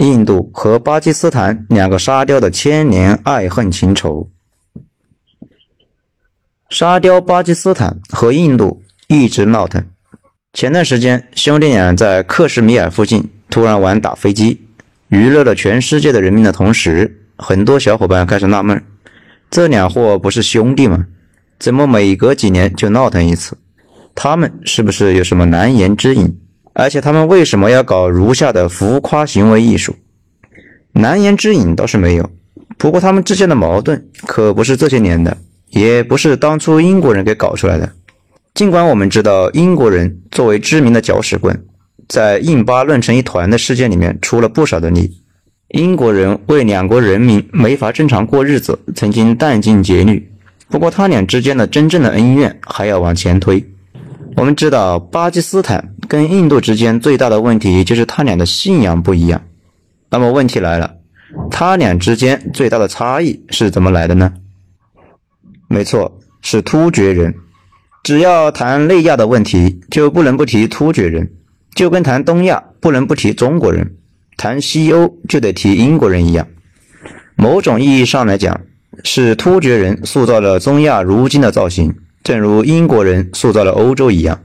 印度和巴基斯坦两个沙雕的千年爱恨情仇。沙雕巴基斯坦和印度一直闹腾。前段时间，兄弟俩在克什米尔附近突然玩打飞机，娱乐了全世界的人民的同时，很多小伙伴开始纳闷：这两货不是兄弟吗？怎么每隔几年就闹腾一次？他们是不是有什么难言之隐？而且他们为什么要搞如下的浮夸行为艺术？难言之隐倒是没有，不过他们之间的矛盾可不是这些年的，也不是当初英国人给搞出来的。尽管我们知道英国人作为知名的搅屎棍，在印巴乱成一团的事件里面出了不少的力，英国人为两国人民没法正常过日子，曾经殚精竭虑。不过他俩之间的真正的恩怨还要往前推。我们知道巴基斯坦跟印度之间最大的问题就是他俩的信仰不一样。那么问题来了，他俩之间最大的差异是怎么来的呢？没错，是突厥人。只要谈内亚的问题，就不能不提突厥人，就跟谈东亚不能不提中国人，谈西欧就得提英国人一样。某种意义上来讲，是突厥人塑造了中亚如今的造型，正如英国人塑造了欧洲一样。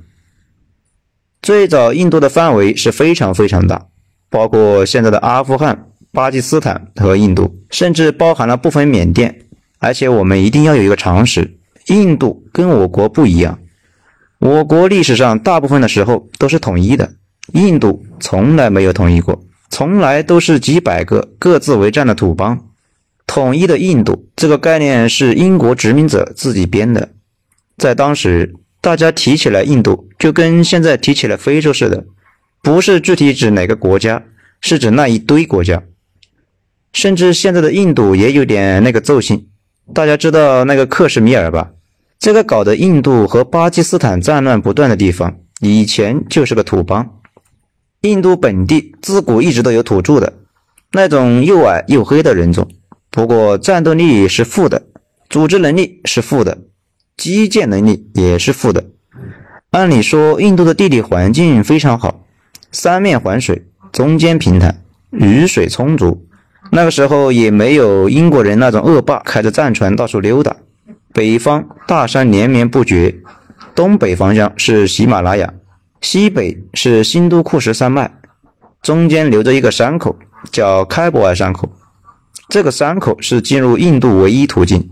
最早印度的范围是非常非常大，包括现在的阿富汗、巴基斯坦和印度，甚至包含了部分缅甸。而且我们一定要有一个常识。印度跟我国不一样，我国历史上大部分的时候都是统一的，印度从来没有统一过，从来都是几百个各自为战的土邦。统一的印度这个概念是英国殖民者自己编的，在当时大家提起来印度，就跟现在提起来非洲似的，不是具体指哪个国家，是指那一堆国家，甚至现在的印度也有点那个奏性。大家知道那个克什米尔吧？这个搞得印度和巴基斯坦战乱不断的地方，以前就是个土邦。印度本地自古一直都有土著的，那种又矮又黑的人种。不过战斗力是负的，组织能力是负的，基建能力也是负的。按理说，印度的地理环境非常好，三面环水，中间平坦，雨水充足。那个时候也没有英国人那种恶霸开着战船到处溜达。北方大山连绵不绝，东北方向是喜马拉雅，西北是新都库什山脉，中间留着一个山口，叫开伯尔山口。这个山口是进入印度唯一途径。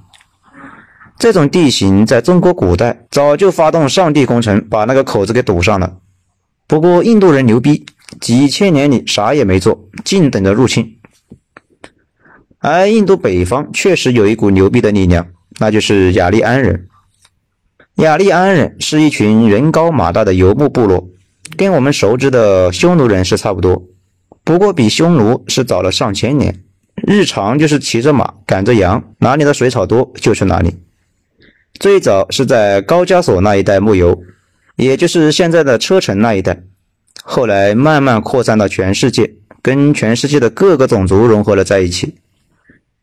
这种地形在中国古代早就发动上帝工程，把那个口子给堵上了。不过印度人牛逼，几千年里啥也没做，静等着入侵。而印度北方确实有一股牛逼的力量，那就是雅利安人。雅利安人是一群人高马大的游牧部落，跟我们熟知的匈奴人是差不多，不过比匈奴是早了上千年。日常就是骑着马，赶着羊，哪里的水草多就去哪里。最早是在高加索那一带牧游，也就是现在的车臣那一带，后来慢慢扩散到全世界，跟全世界的各个种族融合了在一起。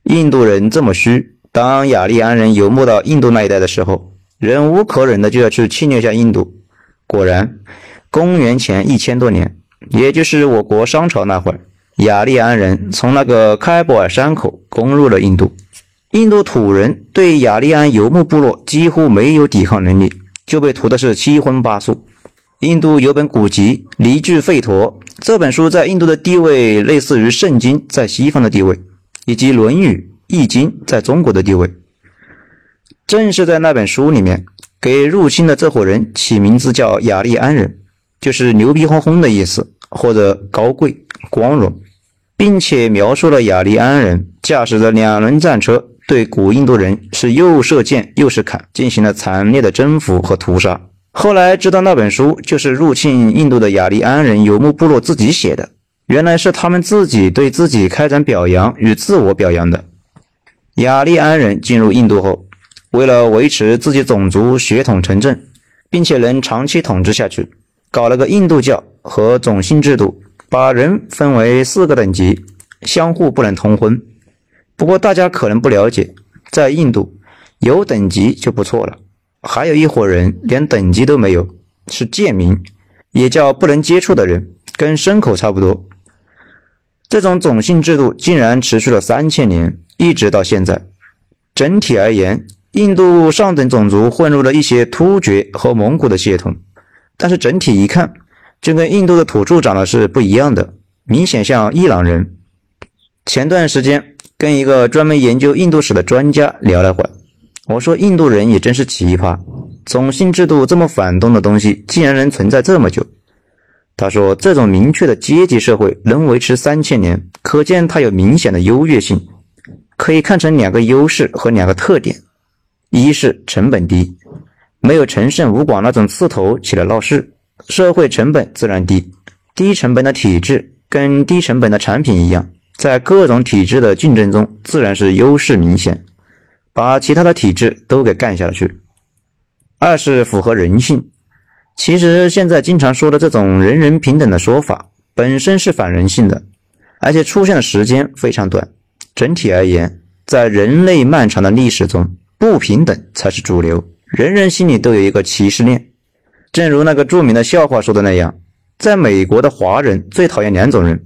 印度人这么虚，当雅利安人游牧到印度那一带的时候，忍无可忍的就要去侵略下印度。果然，公元前一千多年，也就是我国商朝那会儿，雅利安人从那个开伯尔山口攻入了印度。印度土人对雅利安游牧部落几乎没有抵抗能力，就被屠的是七荤八素。印度有本古籍《离句吠陀》，这本书在印度的地位类似于圣经在西方的地位。以及《论语》《易经》在中国的地位，正是在那本书里面，给入侵的这伙人起名字叫雅利安人，就是牛逼哄哄的意思，或者高贵光荣，并且描述了雅利安人驾驶着两轮战车，对古印度人是又射箭又是砍，进行了惨烈的征服和屠杀。后来知道那本书就是入侵印度的雅利安人游牧部落自己写的。原来是他们自己对自己开展表扬与自我表扬的。雅利安人进入印度后，为了维持自己种族血统纯正，并且能长期统治下去，搞了个印度教和种姓制度，把人分为四个等级，相互不能通婚。不过大家可能不了解，在印度有等级就不错了，还有一伙人连等级都没有，是贱民，也叫不能接触的人，跟牲口差不多。这种种姓制度竟然持续了三千年，一直到现在。整体而言，印度上等种族混入了一些突厥和蒙古的血统，但是整体一看，就跟印度的土著长得是不一样的，明显像伊朗人。前段时间跟一个专门研究印度史的专家聊了会儿，我说印度人也真是奇葩，种姓制度这么反动的东西，竟然能存在这么久。他说，这种明确的阶级社会能维持三千年，可见它有明显的优越性。可以看成两个优势和两个特点：一是成本低，没有陈胜吴广那种刺头起来闹事，社会成本自然低。低成本的体制跟低成本的产品一样，在各种体制的竞争中，自然是优势明显，把其他的体制都给干下去。二是符合人性。其实现在经常说的这种人人平等的说法，本身是反人性的，而且出现的时间非常短。整体而言，在人类漫长的历史中，不平等才是主流。人人心里都有一个歧视链。正如那个著名的笑话说的那样，在美国的华人最讨厌两种人：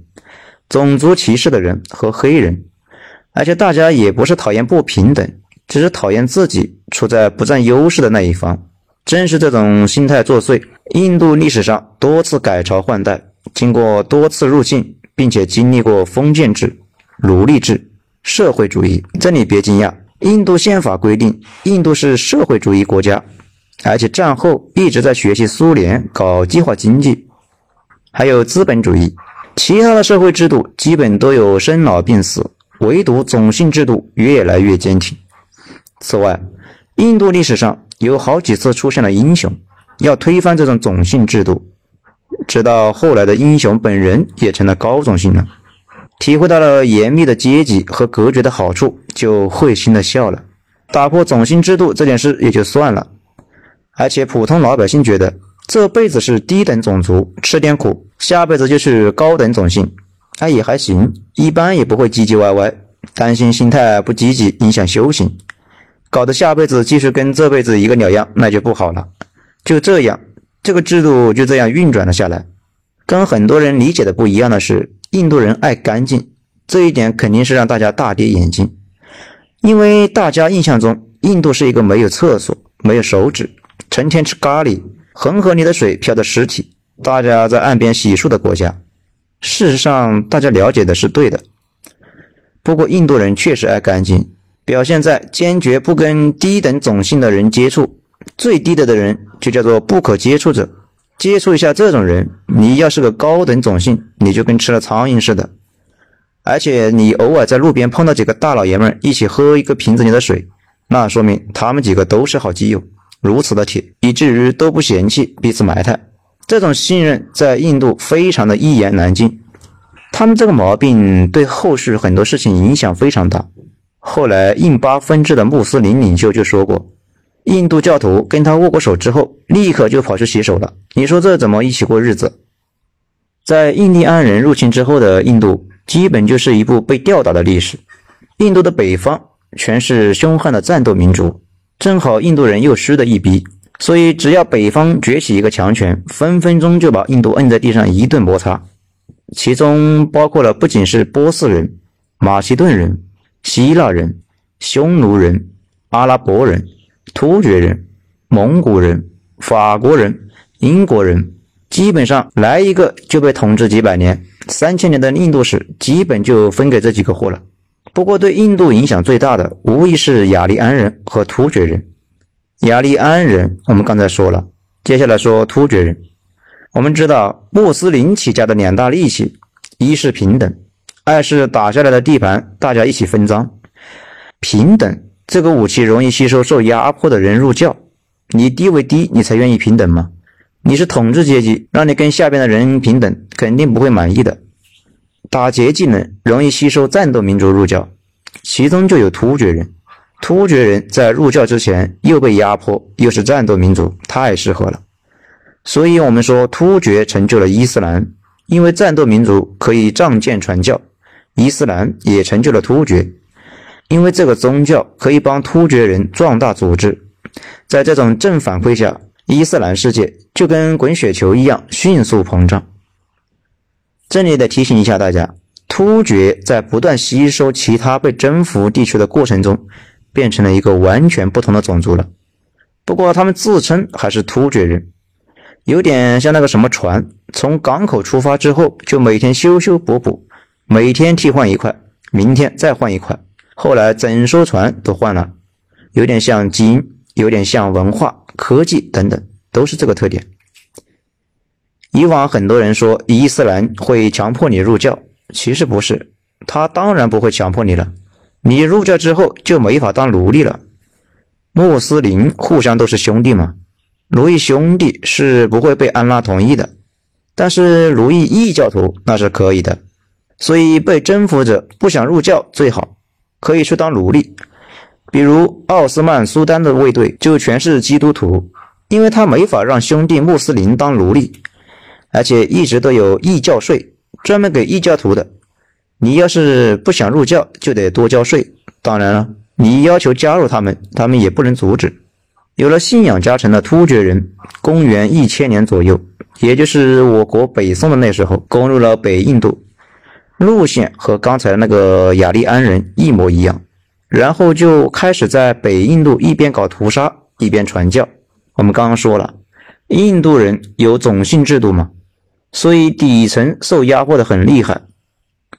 种族歧视的人和黑人。而且大家也不是讨厌不平等，只是讨厌自己处在不占优势的那一方。正是这种心态作祟，印度历史上多次改朝换代，经过多次入侵，并且经历过封建制、奴隶制。社会主义，这里别惊讶，印度宪法规定印度是社会主义国家，而且战后一直在学习苏联搞计划经济，还有资本主义，其他的社会制度基本都有生老病死，唯独种姓制度越来越坚挺。此外，印度历史上有好几次出现了英雄，要推翻这种种姓制度，直到后来的英雄本人也成了高种姓了。体会到了严密的阶级和隔绝的好处，就会心的笑了。打破种姓制度这件事也就算了，而且普通老百姓觉得这辈子是低等种族，吃点苦，下辈子就是高等种姓，那也还行，一般也不会唧唧歪歪，担心心态不积极影响修行，搞得下辈子继续跟这辈子一个鸟样，那就不好了。就这样，这个制度就这样运转了下来。跟很多人理解的不一样的是。印度人爱干净，这一点肯定是让大家大跌眼镜。因为大家印象中，印度是一个没有厕所、没有手纸、成天吃咖喱、恒河里的水漂的尸体、大家在岸边洗漱的国家。事实上，大家了解的是对的。不过，印度人确实爱干净，表现在坚决不跟低等种姓的人接触。最低的的人就叫做不可接触者。接触一下这种人，你要是个高等种姓，你就跟吃了苍蝇似的。而且你偶尔在路边碰到几个大老爷们一起喝一个瓶子里的水，那说明他们几个都是好基友，如此的铁，以至于都不嫌弃彼此埋汰。这种信任在印度非常的一言难尽。他们这个毛病对后续很多事情影响非常大。后来印巴分治的穆斯林领袖就说过。印度教徒跟他握过手之后，立刻就跑去洗手了。你说这怎么一起过日子？在印第安人入侵之后的印度，基本就是一部被吊打的历史。印度的北方全是凶悍的战斗民族，正好印度人又虚的一逼，所以只要北方崛起一个强权，分分钟就把印度摁在地上一顿摩擦。其中包括了不仅是波斯人、马其顿人、希腊人、匈奴人、阿拉伯人。突厥人、蒙古人、法国人、英国人，基本上来一个就被统治几百年，三千年的印度史基本就分给这几个货了。不过对印度影响最大的，无疑是雅利安人和突厥人。雅利安人我们刚才说了，接下来说突厥人。我们知道穆斯林起家的两大利器，一是平等，二是打下来的地盘大家一起分赃。平等。这个武器容易吸收受压迫的人入教，你地位低，你才愿意平等吗？你是统治阶级，让你跟下边的人平等，肯定不会满意的。打劫技能容易吸收战斗民族入教，其中就有突厥人。突厥人在入教之前又被压迫，又是战斗民族，太适合了。所以我们说突厥成就了伊斯兰，因为战斗民族可以仗剑传教，伊斯兰也成就了突厥。因为这个宗教可以帮突厥人壮大组织，在这种正反馈下，伊斯兰世界就跟滚雪球一样迅速膨胀。这里得提醒一下大家，突厥在不断吸收其他被征服地区的过程中，变成了一个完全不同的种族了。不过他们自称还是突厥人，有点像那个什么船，从港口出发之后就每天修修补补，每天替换一块，明天再换一块，后来整艘船都换了，有点像基因，有点像文化、科技等等，都是这个特点。以往很多人说伊斯兰会强迫你入教，其实不是，他当然不会强迫你了，你入教之后就没法当奴隶了。穆斯林互相都是兄弟嘛，奴役兄弟是不会被安拉同意的，但是奴役异教徒那是可以的。所以被征服者不想入教最好，可以去当奴隶。比如奥斯曼苏丹的卫队就全是基督徒，因为他没法让兄弟穆斯林当奴隶，而且一直都有异教税，专门给异教徒的。你要是不想入教，就得多交税。当然了。你要求加入他们，他们也不能阻止。有了信仰加成的突厥人，公元一千年左右，也就是我国北宋的那时候，攻入了北印度，路线和刚才那个雅利安人一模一样。然后就开始在北印度一边搞屠杀，一边传教。我们刚刚说了，印度人有种姓制度嘛，所以底层受压迫的很厉害，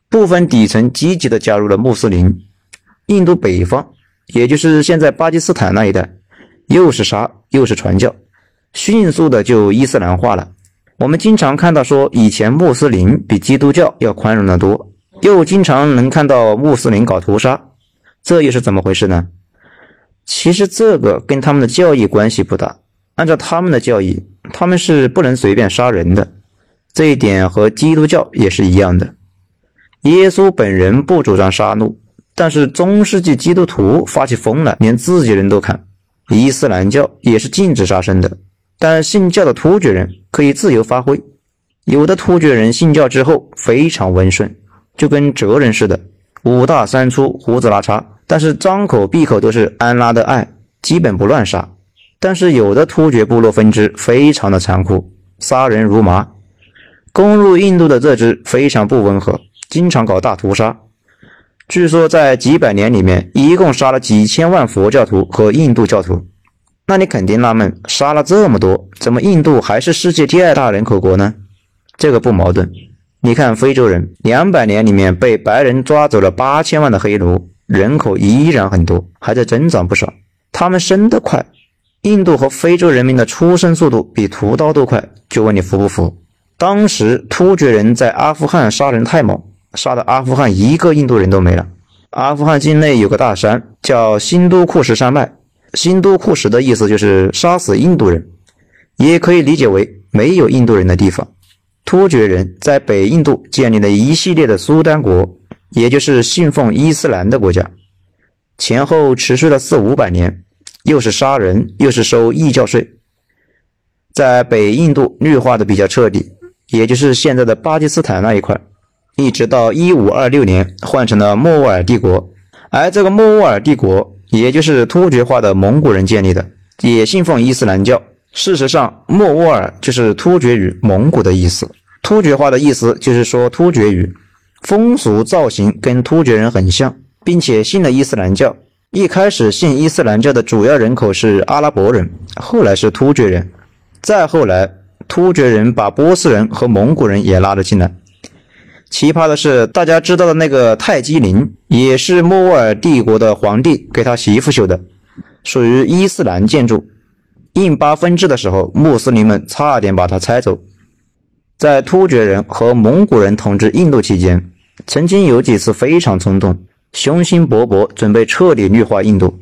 部分底层积极的加入了穆斯林。印度北方，也就是现在巴基斯坦那一带，又是杀又是传教，迅速的就伊斯兰化了。我们经常看到说，以前穆斯林比基督教要宽容的多，又经常能看到穆斯林搞屠杀，这又是怎么回事呢？其实这个跟他们的教义关系不大。按照他们的教义，他们是不能随便杀人的，这一点和基督教也是一样的。耶稣本人不主张杀戮。但是中世纪基督徒发起疯来，连自己人都砍。伊斯兰教也是禁止杀生的，但信教的突厥人可以自由发挥。有的突厥人信教之后非常温顺，就跟哲人似的，五大三粗，胡子拉碴，但是张口闭口都是安拉的爱，基本不乱杀。但是有的突厥部落分支非常的残酷，杀人如麻。攻入印度的这支非常不温和，经常搞大屠杀。据说在几百年里面，一共杀了几千万佛教徒和印度教徒。那你肯定纳闷，杀了这么多，怎么印度还是世界第二大人口国呢？这个不矛盾。你看非洲人，两百年里面被白人抓走了八千万的黑奴，人口依然很多，还在增长不少。他们生得快，印度和非洲人民的出生速度比屠刀都快。就问你服不服？当时突厥人在阿富汗杀人太猛。杀的阿富汗一个印度人都没了。阿富汗境内有个大山叫新都库什山脉，新都库什的意思就是杀死印度人，也可以理解为没有印度人的地方。突厥人在北印度建立了一系列的苏丹国，也就是信奉伊斯兰的国家，前后持续了四五百年，又是杀人又是收异教税，在北印度绿化的比较彻底，也就是现在的巴基斯坦那一块。一直到一五二六年换成了莫卧儿帝国，而这个莫卧儿帝国也就是突厥化的蒙古人建立的，也信奉伊斯兰教。事实上，莫卧儿就是突厥语“蒙古”的意思。突厥化的意思就是说突厥语，风俗造型跟突厥人很像，并且信了伊斯兰教。一开始信伊斯兰教的主要人口是阿拉伯人，后来是突厥人，再后来突厥人把波斯人和蒙古人也拉了进来。奇葩的是，大家知道的那个泰姬陵，也是莫卧儿帝国的皇帝给他媳妇修的，属于伊斯兰建筑。印巴分治的时候，穆斯林们差点把它拆走。在突厥人和蒙古人统治印度期间，曾经有几次非常冲动，雄心勃勃，准备彻底绿化印度，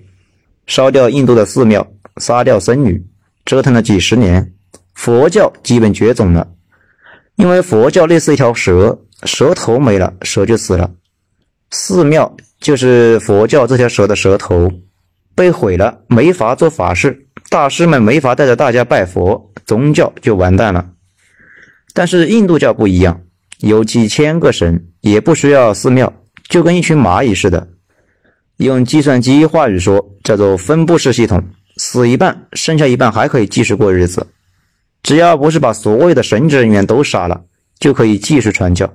烧掉印度的寺庙，杀掉僧侣，折腾了几十年，佛教基本绝种了，因为佛教类似一条蛇。蛇头没了，蛇就死了。寺庙就是佛教这条蛇的蛇头，被毁了，没法做法事，大师们没法带着大家拜佛，宗教就完蛋了。但是印度教不一样，有几千个神，也不需要寺庙，就跟一群蚂蚁似的。用计算机话语说，叫做分布式系统，死一半，剩下一半还可以继续过日子。只要不是把所有的神职人员都杀了，就可以继续传教。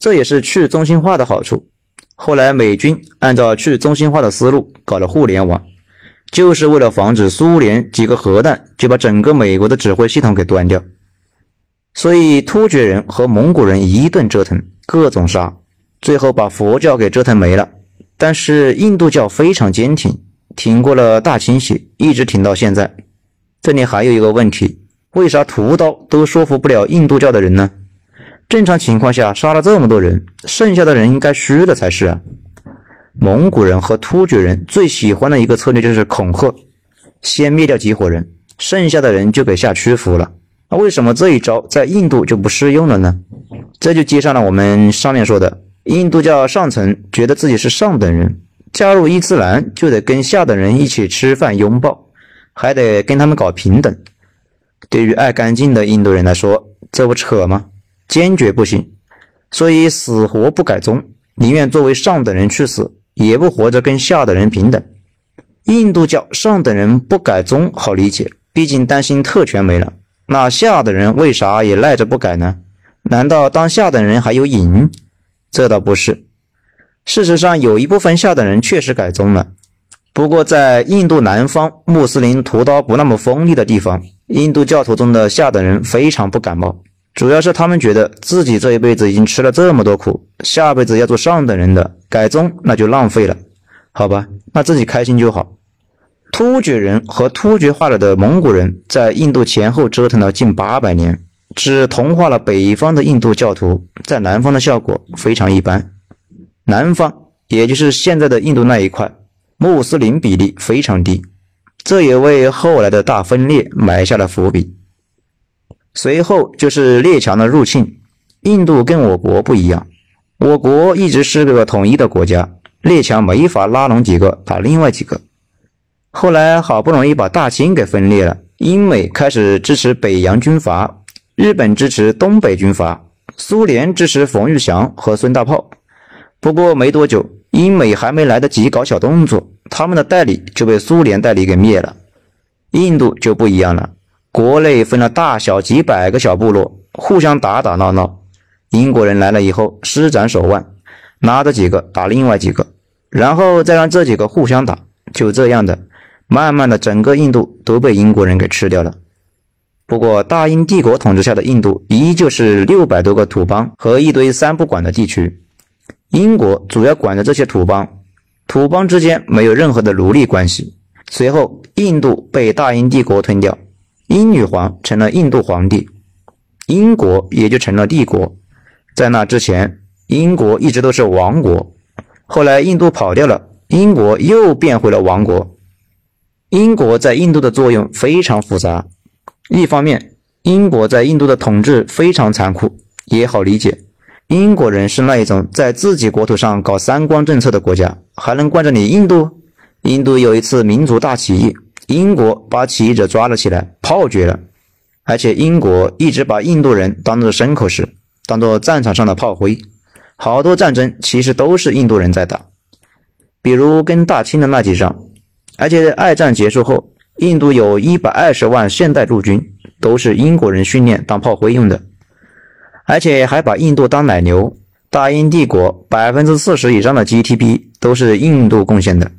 这也是去中心化的好处。后来美军按照去中心化的思路搞了互联网，就是为了防止苏联几个核弹就把整个美国的指挥系统给端掉。所以突厥人和蒙古人一顿折腾，各种杀，最后把佛教给折腾没了。但是印度教非常坚挺，挺过了大清洗，一直挺到现在。这里还有一个问题，为啥屠刀都说服不了印度教的人呢？正常情况下，杀了这么多人，剩下的人应该虚的才是啊。蒙古人和突厥人最喜欢的一个策略就是恐吓，先灭掉几伙人，剩下的人就给下屈服了。那为什么这一招在印度就不适用了呢？这就接上了我们上面说的，印度教上层觉得自己是上等人，加入伊斯兰就得跟下等人一起吃饭拥抱，还得跟他们搞平等。对于爱干净的印度人来说，这不扯吗？坚决不行，所以死活不改宗，宁愿作为上等人去死，也不活着跟下等人平等。印度教上等人不改宗好理解，毕竟担心特权没了。那下等人为啥也赖着不改呢？难道当下等人还有瘾？这倒不是。事实上，有一部分下等人确实改宗了，不过在印度南方穆斯林屠刀不那么锋利的地方，印度教徒中的下等人非常不感冒。主要是他们觉得自己这一辈子已经吃了这么多苦，下辈子要做上等人的，改宗那就浪费了，好吧？那自己开心就好。突厥人和突厥化了的蒙古人在印度前后折腾了近八百年，只同化了北方的印度教徒，在南方的效果非常一般。南方也就是现在的印度那一块，穆斯林比例非常低，这也为后来的大分裂埋下了伏笔。随后就是列强的入侵。印度跟我国不一样，我国一直是个统一的国家，列强没法拉拢几个打另外几个。后来好不容易把大清给分裂了，英美开始支持北洋军阀，日本支持东北军阀，苏联支持冯玉祥和孙大炮。不过没多久，英美还没来得及搞小动作，他们的代理就被苏联代理给灭了。印度就不一样了。国内分了大小几百个小部落，互相打打闹闹。英国人来了以后，施展手腕，拿着几个打另外几个，然后再让这几个互相打，就这样的，慢慢的整个印度都被英国人给吃掉了。不过大英帝国统治下的印度依旧是六百多个土邦和一堆三不管的地区，英国主要管着这些土邦，土邦之间没有任何的奴隶关系。随后，印度被大英帝国吞掉。英女皇成了印度皇帝，英国也就成了帝国。在那之前，英国一直都是王国。后来印度跑掉了，英国又变回了王国。英国在印度的作用非常复杂。一方面，英国在印度的统治非常残酷，也好理解。英国人是那一种在自己国土上搞三光政策的国家，还能惯着你印度？印度有一次民族大起义。英国把起义者抓了起来，炮决了，而且英国一直把印度人当做牲口使，当做战场上的炮灰。好多战争其实都是印度人在打，比如跟大清的那几仗。而且二战结束后，印度有一百二十万现代陆军都是英国人训练当炮灰用的，而且还把印度当奶牛。大英帝国百分之四十以上的 GDP 都是印度贡献的。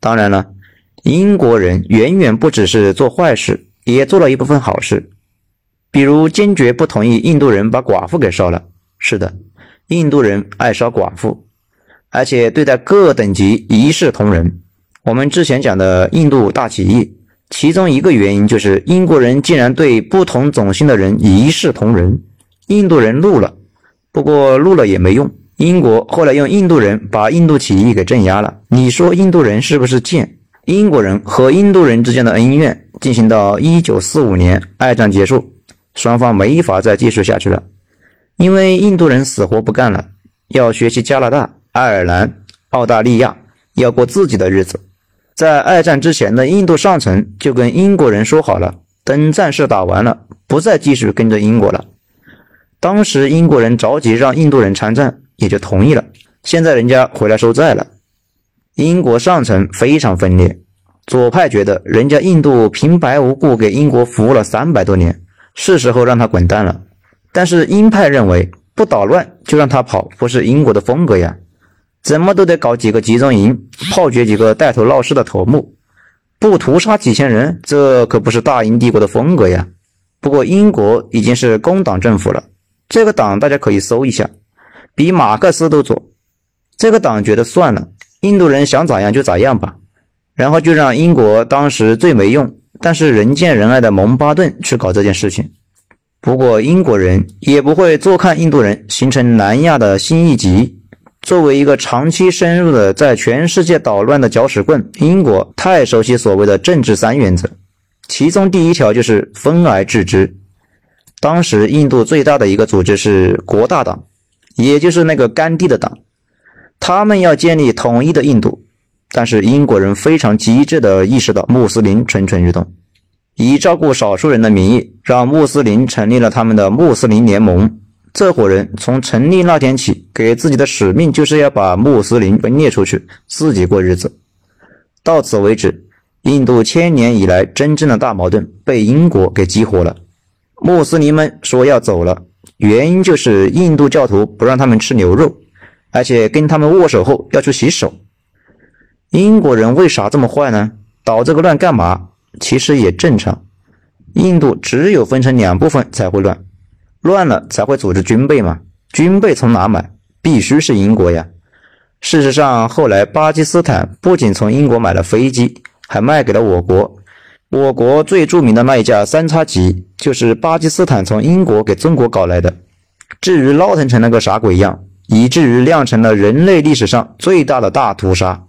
当然了。英国人远远不只是做坏事，也做了一部分好事，比如坚决不同意印度人把寡妇给烧了。是的，印度人爱烧寡妇，而且对待各等级一视同仁。我们之前讲的印度大起义，其中一个原因就是英国人竟然对不同种姓的人一视同仁，印度人怒了。不过怒了也没用，英国后来用印度人把印度起义给镇压了。你说印度人是不是贱？英国人和印度人之间的恩怨进行到一九四五年，二战结束，双方没法再继续下去了，因为印度人死活不干了，要学习加拿大、爱尔兰、澳大利亚，要过自己的日子。在二战之前的印度上层就跟英国人说好了，等战事打完了，不再继续跟着英国了。当时英国人着急让印度人参战，也就同意了。现在人家回来收债了。英国上层非常分裂，左派觉得人家印度平白无故给英国服务了三百多年，是时候让他滚蛋了。但是鹰派认为不捣乱就让他跑，不是英国的风格呀。怎么都得搞几个集中营，炮决几个带头闹事的头目，不屠杀几千人，这可不是大英帝国的风格呀。不过英国已经是工党政府了，这个党大家可以搜一下，比马克思都左。这个党觉得算了，印度人想咋样就咋样吧，然后就让英国当时最没用，但是人见人爱的蒙巴顿去搞这件事情。不过英国人也不会坐看印度人形成南亚的新一极。作为一个长期深入的在全世界捣乱的搅屎棍，英国太熟悉所谓的政治三原则，其中第一条就是分而治之。当时印度最大的一个组织是国大党，也就是那个甘地的党，他们要建立统一的印度，但是英国人非常机智的意识到穆斯林蠢蠢欲动，以照顾少数人的名义，让穆斯林成立了他们的穆斯林联盟。这伙人从成立那天起，给自己的使命就是要把穆斯林分裂出去，自己过日子。到此为止，印度千年以来真正的大矛盾被英国给激活了。穆斯林们说要走了，原因就是印度教徒不让他们吃牛肉，而且跟他们握手后要去洗手。英国人为啥这么坏呢？捣这个乱干嘛？其实也正常，印度只有分成两部分才会乱。乱了才会组织军备嘛？军备从哪买？必须是英国呀！事实上，后来巴基斯坦不仅从英国买了飞机，还卖给了我国。我国最著名的那一架三叉戟，就是巴基斯坦从英国给中国搞来的。至于闹腾成那个啥鬼样，以至于酿成了人类历史上最大的大屠杀。